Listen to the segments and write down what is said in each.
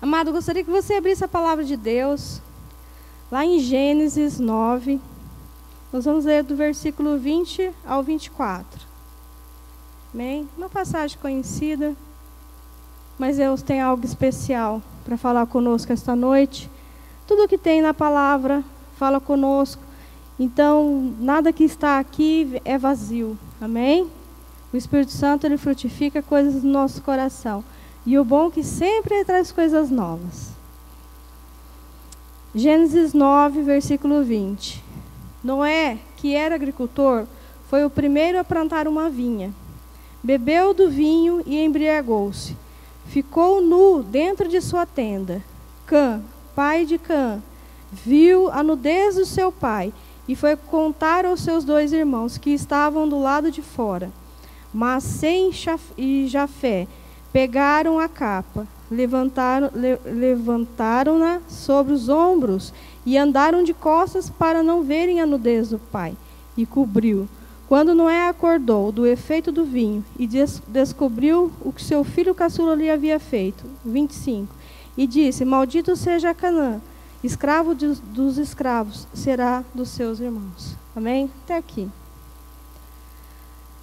Amado, gostaria que você abrisse a palavra de Deus, lá em Gênesis 9. Nós vamos ler do versículo 20 ao 24. Amém? Uma passagem conhecida, mas Deus tem algo especial para falar conosco esta noite. Tudo que tem na palavra fala conosco. Então, nada que está aqui é vazio. Amém? O Espírito Santo ele frutifica coisas no nosso coração. E o bom é que sempre traz coisas novas. Gênesis 9, versículo 20. Noé, que era agricultor, foi o primeiro a plantar uma vinha. Bebeu do vinho e embriagou-se. Ficou nu dentro de sua tenda. Cã, pai de Cã, viu a nudez do seu pai e foi contar aos seus dois irmãos que estavam do lado de fora. Mas Sem e Jafé pegaram a capa, levantaram, le, levantaram-na sobre os ombros e andaram de costas para não verem a nudez do pai, e cobriu. Quando Noé acordou do efeito do vinho e des descobriu o que seu filho caçula lhe havia feito, 25, e disse: Maldito seja Canaã, escravo de, dos escravos será dos seus irmãos. Amém? Até aqui.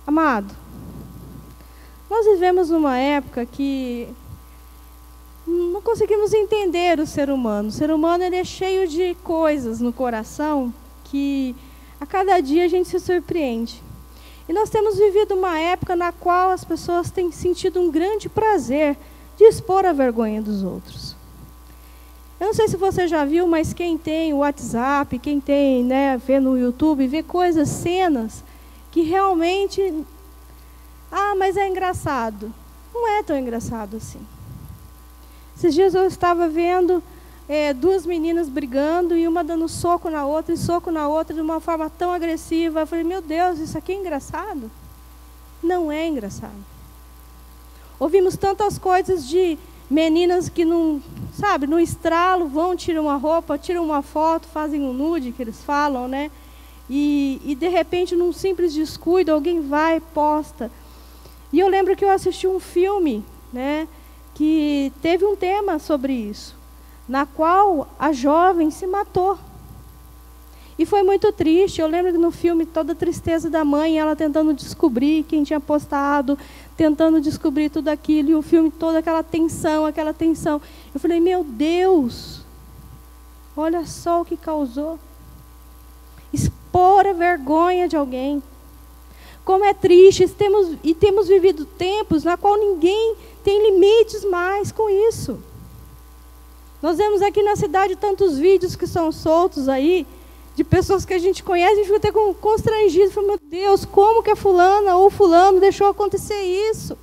Amado, nós vivemos numa época que não conseguimos entender o ser humano. O ser humano ele é cheio de coisas no coração que a cada dia a gente se surpreende. E nós temos vivido uma época na qual as pessoas têm sentido um grande prazer de expor a vergonha dos outros. Eu não sei se você já viu, mas quem tem o WhatsApp, quem tem, né, vê no YouTube, vê coisas, cenas que realmente ah, mas é engraçado. Não é tão engraçado assim. Esses dias eu estava vendo é, duas meninas brigando e uma dando soco na outra e soco na outra de uma forma tão agressiva. Eu falei, meu Deus, isso aqui é engraçado? Não é engraçado. Ouvimos tantas coisas de meninas que não, sabe, no estralo vão, tiram uma roupa, tiram uma foto, fazem um nude, que eles falam, né? E, e de repente, num simples descuido, alguém vai, posta. E eu lembro que eu assisti um filme, né, que teve um tema sobre isso, na qual a jovem se matou. E foi muito triste. Eu lembro que no filme toda a tristeza da mãe, ela tentando descobrir quem tinha postado, tentando descobrir tudo aquilo, e o filme toda aquela tensão, aquela tensão. Eu falei, meu Deus, olha só o que causou. Expor a vergonha de alguém. Como é triste, temos, e temos vivido tempos na qual ninguém tem limites mais com isso. Nós vemos aqui na cidade tantos vídeos que são soltos aí, de pessoas que a gente conhece, a gente fica até constrangido, fala, meu Deus, como que a fulana ou fulano deixou acontecer isso?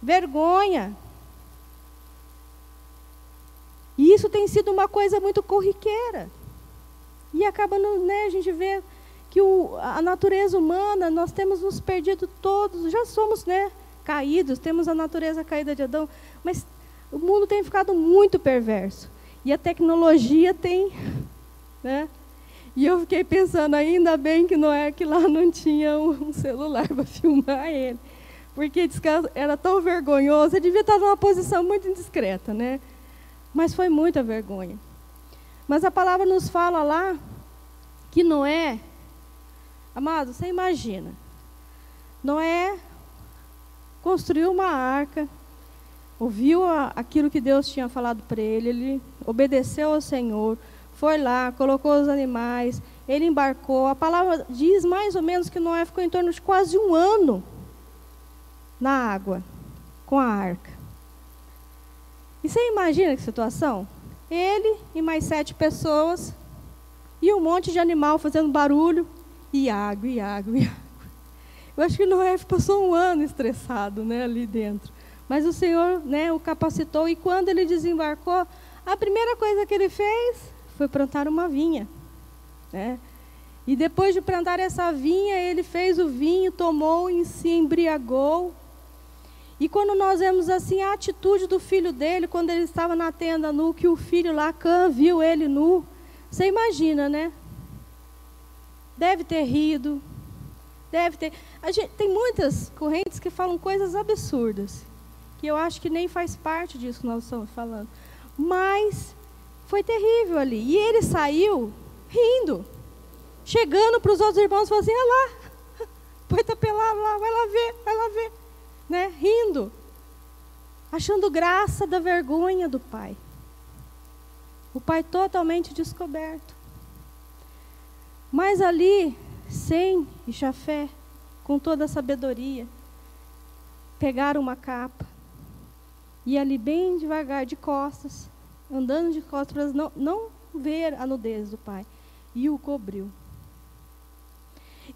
Vergonha. E isso tem sido uma coisa muito corriqueira. E acaba, né, a gente vê que o, a natureza humana, nós temos nos perdido todos, já somos né, caídos, temos a natureza caída de Adão, mas o mundo tem ficado muito perverso. E a tecnologia tem né? E eu fiquei pensando, ainda bem que não é que lá não tinha um celular para filmar ele. Porque era tão vergonhoso, ele devia estar numa posição muito indiscreta, né? Mas foi muita vergonha. Mas a palavra nos fala lá que Noé, amado, você imagina, Noé construiu uma arca, ouviu aquilo que Deus tinha falado para ele, ele obedeceu ao Senhor, foi lá, colocou os animais, ele embarcou. A palavra diz mais ou menos que Noé ficou em torno de quase um ano na água, com a arca. E você imagina que situação? Ele e mais sete pessoas, e um monte de animal fazendo barulho, e água, e água, e água. Eu acho que Noé passou um ano estressado né, ali dentro. Mas o Senhor né, o capacitou, e quando ele desembarcou, a primeira coisa que ele fez foi plantar uma vinha. Né? E depois de plantar essa vinha, ele fez o vinho, tomou e se embriagou. E quando nós vemos assim a atitude do filho dele, quando ele estava na tenda nu, que o filho Cã, viu ele nu, você imagina, né? Deve ter rido, deve ter. Gente, tem muitas correntes que falam coisas absurdas, que eu acho que nem faz parte disso que nós estamos falando. Mas foi terrível ali. E ele saiu rindo, chegando para os outros irmãos e falando assim: olha lá, põe tapelado lá, vai lá ver, vai lá ver. Né? Rindo, achando graça da vergonha do pai. O pai totalmente descoberto. Mas ali, sem e chafé, com toda a sabedoria, pegaram uma capa e ali bem devagar, de costas, andando de costas para não, não ver a nudez do pai, e o cobriu.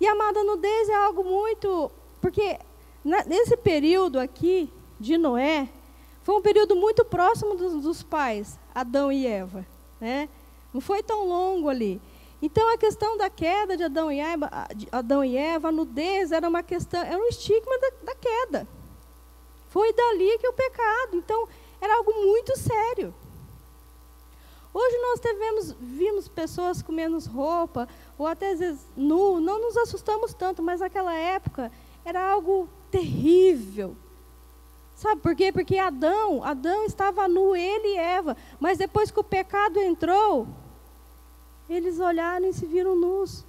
E amada, a nudez é algo muito. Porque nesse período aqui de Noé, foi um período muito próximo dos, dos pais, Adão e Eva. Né? Não foi tão longo ali. Então a questão da queda de Adão e Eva, Adão e Eva a nudez era uma questão, era um estigma da, da queda. Foi dali que o pecado. Então, era algo muito sério. Hoje nós tivemos, vimos pessoas com menos roupa, ou até às vezes nu, não nos assustamos tanto, mas naquela época era algo terrível. Sabe por quê? Porque Adão, Adão estava nu, ele e Eva, mas depois que o pecado entrou, eles olharam e se viram nus.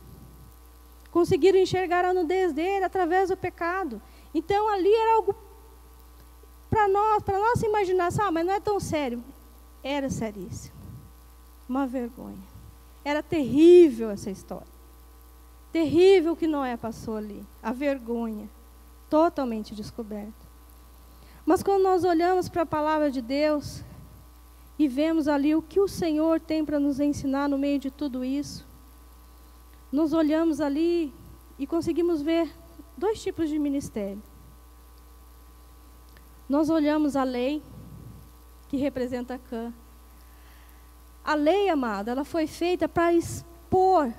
Conseguiram enxergar a nudez dele através do pecado. Então ali era algo para nós, para nossa imaginação, ah, mas não é tão sério. Era seríssimo. Uma vergonha. Era terrível essa história. Terrível que Noé passou ali. A vergonha. Totalmente descoberta. Mas quando nós olhamos para a palavra de Deus e vemos ali o que o Senhor tem para nos ensinar no meio de tudo isso, nós olhamos ali e conseguimos ver dois tipos de ministério. Nós olhamos a lei, que representa Cã. A lei, amada, ela foi feita para expor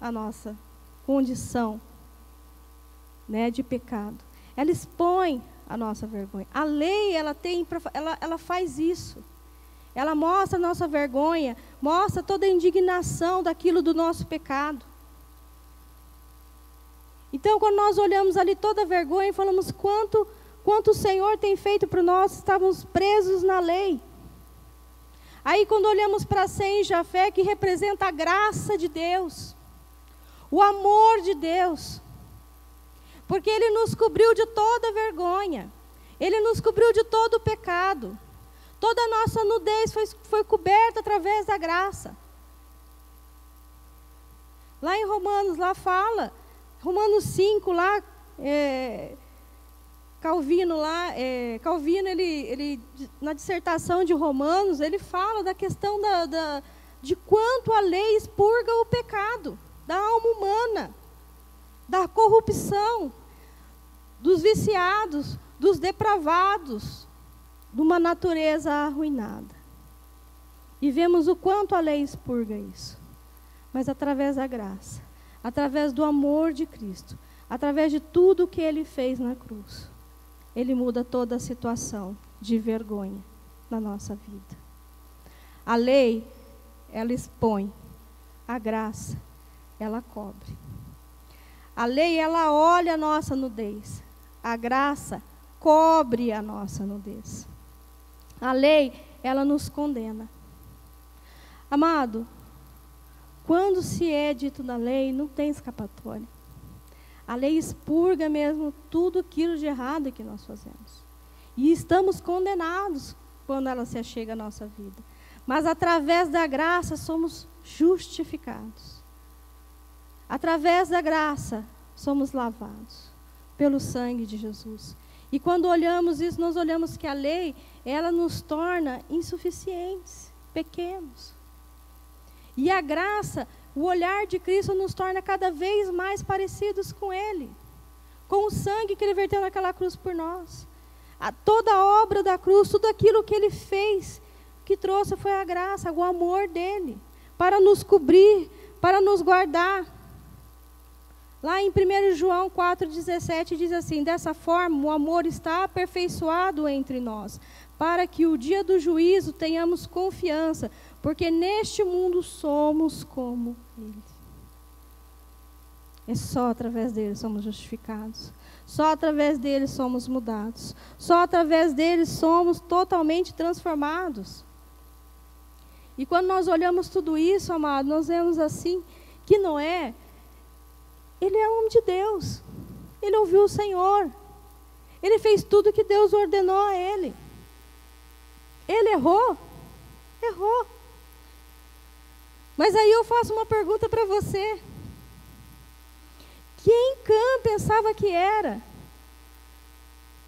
a nossa condição né, de pecado. Ela expõe a nossa vergonha. A lei, ela tem, ela, ela faz isso. Ela mostra a nossa vergonha, mostra toda a indignação daquilo do nosso pecado. Então, quando nós olhamos ali toda a vergonha, falamos quanto quanto o Senhor tem feito para nós, estávamos presos na lei. Aí, quando olhamos para Sem Jafé, que representa a graça de Deus, o amor de Deus, porque Ele nos cobriu de toda vergonha, Ele nos cobriu de todo o pecado, toda a nossa nudez foi, foi coberta através da graça. Lá em Romanos, lá fala, Romanos 5, lá, é, Calvino lá, é, Calvino, ele, ele, na dissertação de Romanos, ele fala da questão da, da, de quanto a lei expurga o pecado da alma humana, da corrupção, dos viciados, dos depravados, de uma natureza arruinada. E vemos o quanto a lei expurga isso. Mas através da graça, através do amor de Cristo, através de tudo que ele fez na cruz ele muda toda a situação de vergonha na nossa vida. A lei, ela expõe, a graça, ela cobre. A lei, ela olha a nossa nudez, a graça cobre a nossa nudez. A lei, ela nos condena. Amado, quando se é dito na lei, não tem escapatória. A lei expurga mesmo tudo aquilo de errado que nós fazemos. E estamos condenados quando ela se achega à nossa vida. Mas através da graça somos justificados. Através da graça somos lavados pelo sangue de Jesus. E quando olhamos isso, nós olhamos que a lei, ela nos torna insuficientes, pequenos. E a graça o olhar de Cristo nos torna cada vez mais parecidos com Ele, com o sangue que Ele verteu naquela cruz por nós. A, toda a obra da cruz, tudo aquilo que Ele fez, que trouxe foi a graça, o amor dEle, para nos cobrir, para nos guardar. Lá em 1 João 4,17 diz assim: Dessa forma, o amor está aperfeiçoado entre nós, para que o dia do juízo tenhamos confiança, porque neste mundo somos como Ele. É só através dele somos justificados. Só através dele somos mudados. Só através dele somos totalmente transformados. E quando nós olhamos tudo isso, amado, nós vemos assim que Noé, ele é homem de Deus. Ele ouviu o Senhor. Ele fez tudo que Deus ordenou a ele. Ele errou? Errou. Mas aí eu faço uma pergunta para você. Quem Cã pensava que era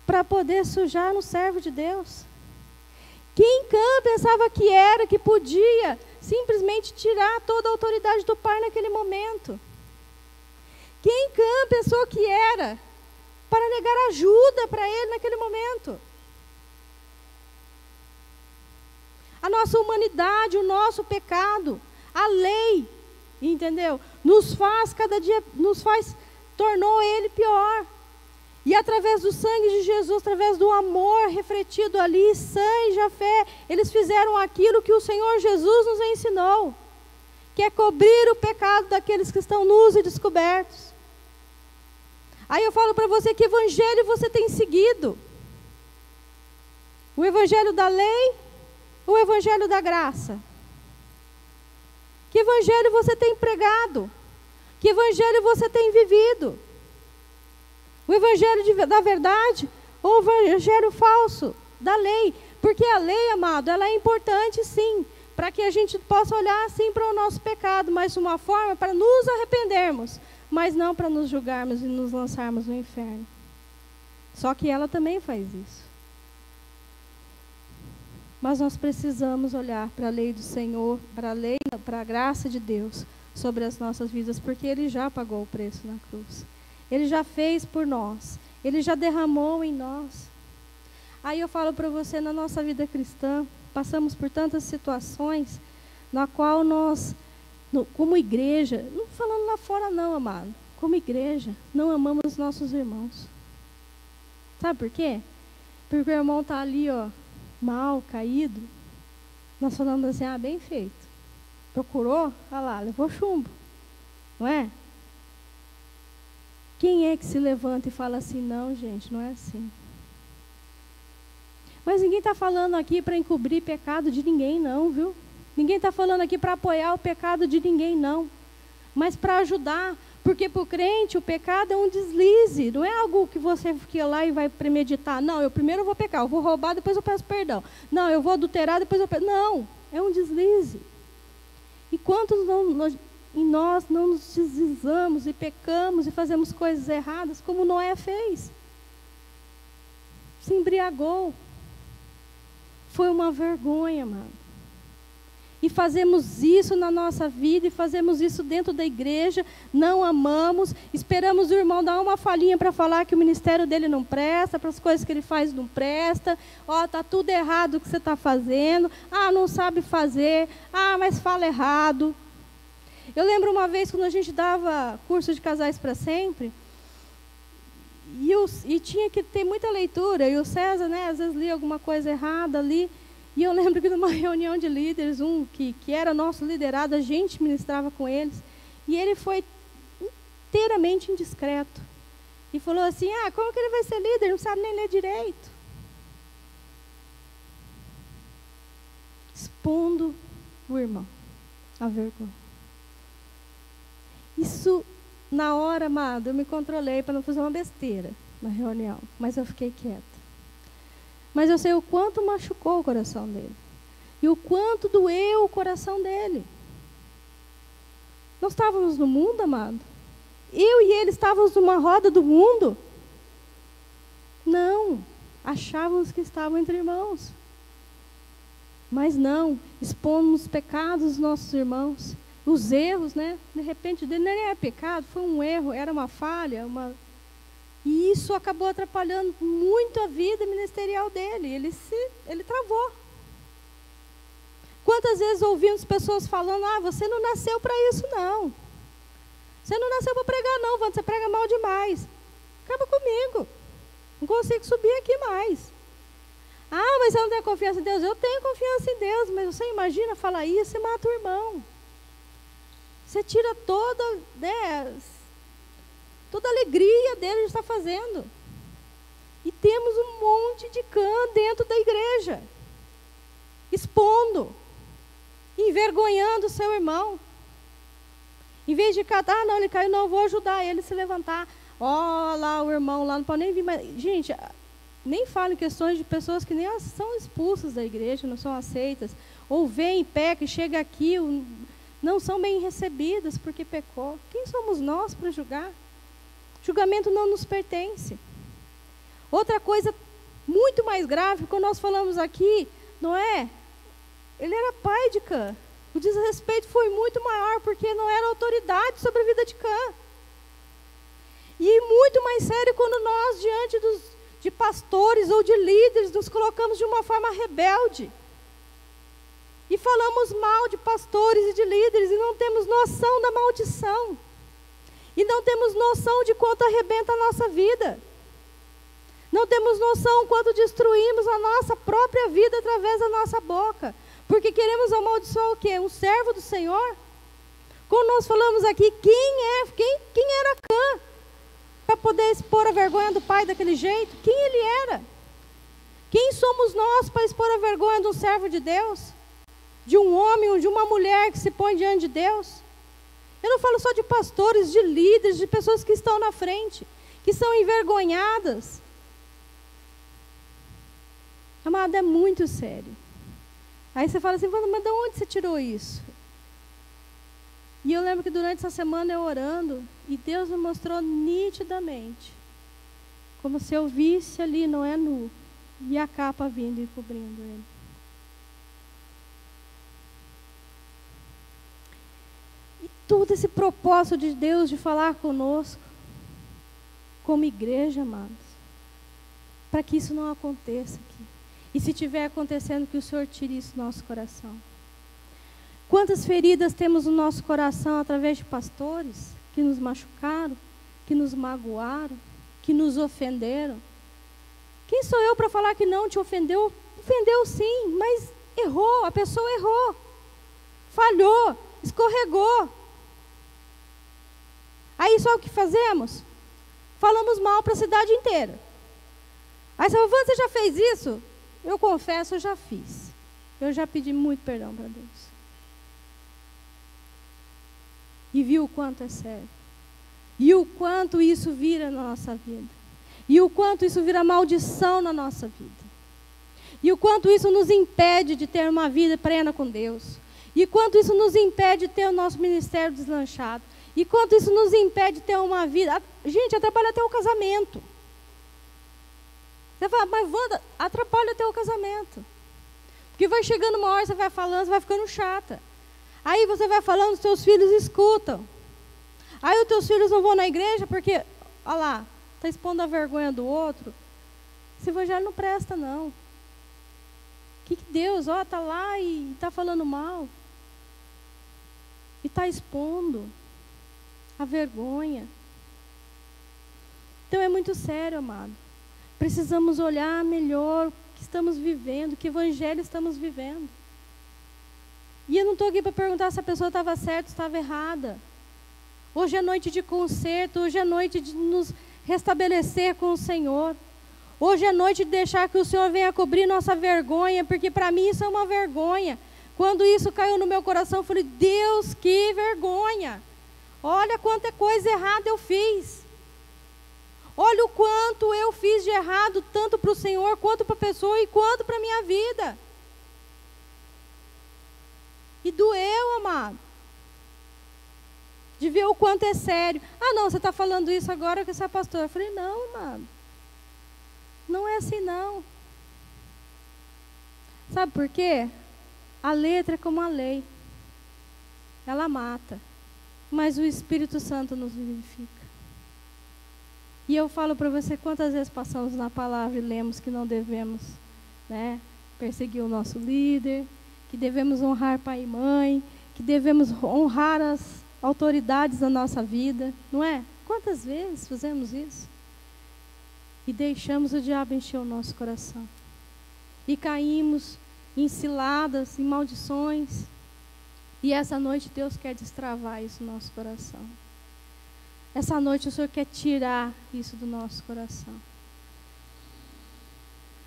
para poder sujar no servo de Deus? Quem Cã pensava que era que podia simplesmente tirar toda a autoridade do pai naquele momento? Quem Cã pensou que era para negar ajuda para ele naquele momento? A nossa humanidade, o nosso pecado, a lei, entendeu? Nos faz cada dia, nos faz, tornou ele pior. E através do sangue de Jesus, através do amor refletido ali, sangue e fé, eles fizeram aquilo que o Senhor Jesus nos ensinou, que é cobrir o pecado daqueles que estão nus e descobertos. Aí eu falo para você que evangelho você tem seguido? O evangelho da lei ou o evangelho da graça? Que evangelho você tem pregado? Que evangelho você tem vivido? O evangelho de, da verdade ou o evangelho falso da lei? Porque a lei, amado, ela é importante sim, para que a gente possa olhar assim para o nosso pecado, mas uma forma para nos arrependermos, mas não para nos julgarmos e nos lançarmos no inferno. Só que ela também faz isso. Mas nós precisamos olhar para a lei do Senhor, para a lei, para a graça de Deus sobre as nossas vidas, porque Ele já pagou o preço na cruz. Ele já fez por nós. Ele já derramou em nós. Aí eu falo para você, na nossa vida cristã, passamos por tantas situações na qual nós no, como igreja, não falando lá fora não, amado, como igreja, não amamos nossos irmãos. Sabe por quê? Porque o irmão está ali, ó, mal, caído. Nós falamos assim, ah, bem feito. Procurou, olha lá, levou chumbo. Não é? Quem é que se levanta e fala assim, não, gente, não é assim. Mas ninguém está falando aqui para encobrir pecado de ninguém, não, viu? Ninguém está falando aqui para apoiar o pecado de ninguém, não. Mas para ajudar. Porque para o crente o pecado é um deslize. Não é algo que você fica lá e vai premeditar. Não, eu primeiro vou pecar, eu vou roubar, depois eu peço perdão. Não, eu vou adulterar, depois eu peço. Não, é um deslize. E quantos não, nós, em nós não nos deslizamos e pecamos e fazemos coisas erradas, como Noé fez? Se embriagou. Foi uma vergonha, mano e fazemos isso na nossa vida e fazemos isso dentro da igreja, não amamos, esperamos o irmão dar uma falinha para falar que o ministério dele não presta, para as coisas que ele faz não presta, ó, tá tudo errado o que você está fazendo, ah, não sabe fazer, ah, mas fala errado. Eu lembro uma vez quando a gente dava curso de casais para sempre, e, e tinha que ter muita leitura, e o César, né, às vezes lia alguma coisa errada ali, e eu lembro que numa reunião de líderes, um que, que era nosso liderado, a gente ministrava com eles, e ele foi inteiramente indiscreto. E falou assim: Ah, como que ele vai ser líder? Não sabe nem ler direito. Expondo o irmão a vergonha. Isso, na hora, amado, eu me controlei para não fazer uma besteira na reunião, mas eu fiquei quieta. Mas eu sei o quanto machucou o coração dele. E o quanto doeu o coração dele. Nós estávamos no mundo, amado. Eu e ele estávamos numa roda do mundo. Não. Achávamos que estavam entre irmãos. Mas não. Expomos os pecados dos nossos irmãos. Os erros, né? De repente, não era pecado, foi um erro, era uma falha, uma e isso acabou atrapalhando muito a vida ministerial dele. Ele se, ele travou. Quantas vezes ouvimos pessoas falando: "Ah, você não nasceu para isso não. Você não nasceu para pregar não, você prega mal demais. Acaba comigo. Não consigo subir aqui mais." Ah, mas você não tem confiança em Deus? Eu tenho confiança em Deus, mas você imagina falar isso e mata o irmão. Você tira toda, né, toda a alegria dele de estar fazendo. E temos um monte de cã dentro da igreja, expondo, envergonhando o seu irmão. Em vez de catar, ah, não, ele caiu, não, vou ajudar ele a se levantar. Ó, oh, lá o irmão lá não pode nem vir mais. Gente, nem falo em questões de pessoas que nem são expulsas da igreja, não são aceitas. Ou vem, peca e chega aqui, não são bem recebidas porque pecou. Quem somos nós para julgar? Julgamento não nos pertence. Outra coisa muito mais grave, quando nós falamos aqui, não é? Ele era pai de Cã. O desrespeito foi muito maior, porque não era autoridade sobre a vida de Cã. E muito mais sério quando nós, diante dos, de pastores ou de líderes, nos colocamos de uma forma rebelde. E falamos mal de pastores e de líderes e não temos noção da maldição. E não temos noção de quanto arrebenta a nossa vida. Não temos noção quanto destruímos a nossa própria vida através da nossa boca. Porque queremos amaldiçoar o quê? Um servo do Senhor? Quando nós falamos aqui, quem é, quem, quem era Cã? Para poder expor a vergonha do pai daquele jeito? Quem ele era? Quem somos nós para expor a vergonha de um servo de Deus? De um homem ou de uma mulher que se põe diante de Deus? Eu não falo só de pastores, de líderes, de pessoas que estão na frente, que são envergonhadas, Amado, é muito sério. Aí você fala assim, mas de onde você tirou isso? E eu lembro que durante essa semana eu orando, e Deus me mostrou nitidamente, como se eu visse ali, não é nu, e a capa vindo e cobrindo ele. E todo esse propósito de Deus de falar conosco, como igreja, amados, para que isso não aconteça aqui. E se tiver acontecendo, que o Senhor tire isso do nosso coração. Quantas feridas temos no nosso coração através de pastores que nos machucaram, que nos magoaram, que nos ofenderam? Quem sou eu para falar que não te ofendeu? Ofendeu sim, mas errou, a pessoa errou, falhou, escorregou. Aí só o que fazemos? Falamos mal para a cidade inteira. Aí você fala, você já fez isso? Eu confesso, eu já fiz. Eu já pedi muito perdão para Deus. E vi o quanto é sério. E o quanto isso vira na nossa vida. E o quanto isso vira maldição na nossa vida. E o quanto isso nos impede de ter uma vida plena com Deus. E quanto isso nos impede de ter o nosso ministério deslanchado. E quanto isso nos impede de ter uma vida. Gente, atrapalha até o casamento. Você fala, mas Wanda, atrapalha o teu casamento. Porque vai chegando uma hora, você vai falando, você vai ficando chata. Aí você vai falando, os teus filhos escutam. Aí os teus filhos não vão na igreja porque, olha lá, está expondo a vergonha do outro. Esse evangelho não presta, não. Que, que Deus, ó, está lá e está falando mal. E está expondo a vergonha. Então é muito sério, amado. Precisamos olhar melhor o que estamos vivendo, que evangelho estamos vivendo. E eu não estou aqui para perguntar se a pessoa estava certa ou estava errada. Hoje é noite de conserto, hoje é noite de nos restabelecer com o Senhor. Hoje é noite de deixar que o Senhor venha cobrir nossa vergonha, porque para mim isso é uma vergonha. Quando isso caiu no meu coração, eu falei: Deus, que vergonha! Olha quanta coisa errada eu fiz. Olha o quanto eu fiz de errado, tanto para o Senhor, quanto para a pessoa e quanto para a minha vida. E doeu, amado. De ver o quanto é sério. Ah, não, você está falando isso agora que você é pastor. Eu falei, não, amado. Não é assim, não. Sabe por quê? A letra é como a lei. Ela mata. Mas o Espírito Santo nos vivifica. E eu falo para você quantas vezes passamos na palavra e lemos que não devemos né, perseguir o nosso líder, que devemos honrar pai e mãe, que devemos honrar as autoridades da nossa vida, não é? Quantas vezes fazemos isso? E deixamos o diabo encher o nosso coração. E caímos em ciladas, em maldições. E essa noite Deus quer destravar isso no nosso coração. Essa noite o Senhor quer tirar isso do nosso coração.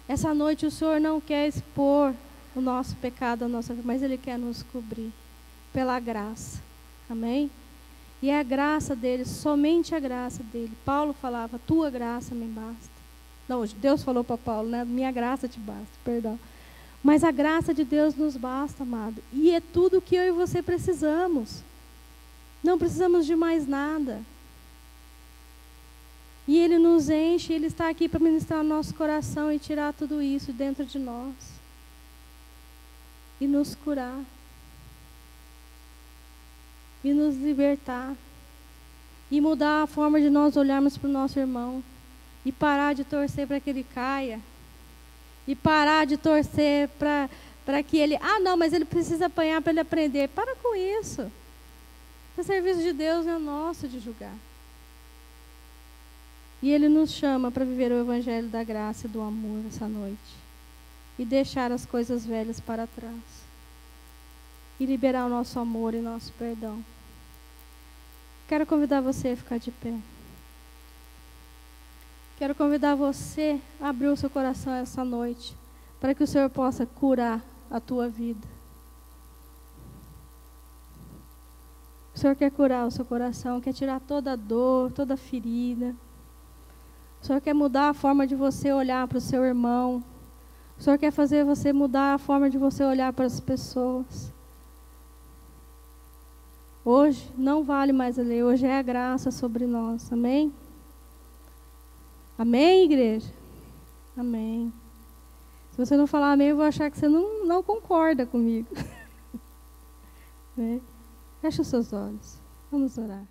Essa noite o Senhor não quer expor o nosso pecado, a nossa mas Ele quer nos cobrir pela graça. Amém? E é a graça dele, somente a graça dele. Paulo falava: Tua graça me basta. Não, Deus falou para Paulo, né? Minha graça te basta, perdão. Mas a graça de Deus nos basta, amado. E é tudo que eu e você precisamos. Não precisamos de mais nada. E Ele nos enche, Ele está aqui para ministrar o nosso coração e tirar tudo isso dentro de nós. E nos curar. E nos libertar. E mudar a forma de nós olharmos para o nosso irmão. E parar de torcer para que ele caia. E parar de torcer para que ele. Ah, não, mas ele precisa apanhar para ele aprender. Para com isso. O serviço de Deus é nosso de julgar. E Ele nos chama para viver o Evangelho da graça e do amor essa noite. E deixar as coisas velhas para trás. E liberar o nosso amor e nosso perdão. Quero convidar você a ficar de pé. Quero convidar você a abrir o seu coração essa noite, para que o Senhor possa curar a tua vida. O Senhor quer curar o seu coração, quer tirar toda dor, toda ferida. O Senhor quer mudar a forma de você olhar para o seu irmão. O Senhor quer fazer você mudar a forma de você olhar para as pessoas. Hoje não vale mais a lei, hoje é a graça sobre nós. Amém? Amém, igreja? Amém. Se você não falar amém, eu vou achar que você não, não concorda comigo. né? Feche os seus olhos. Vamos orar.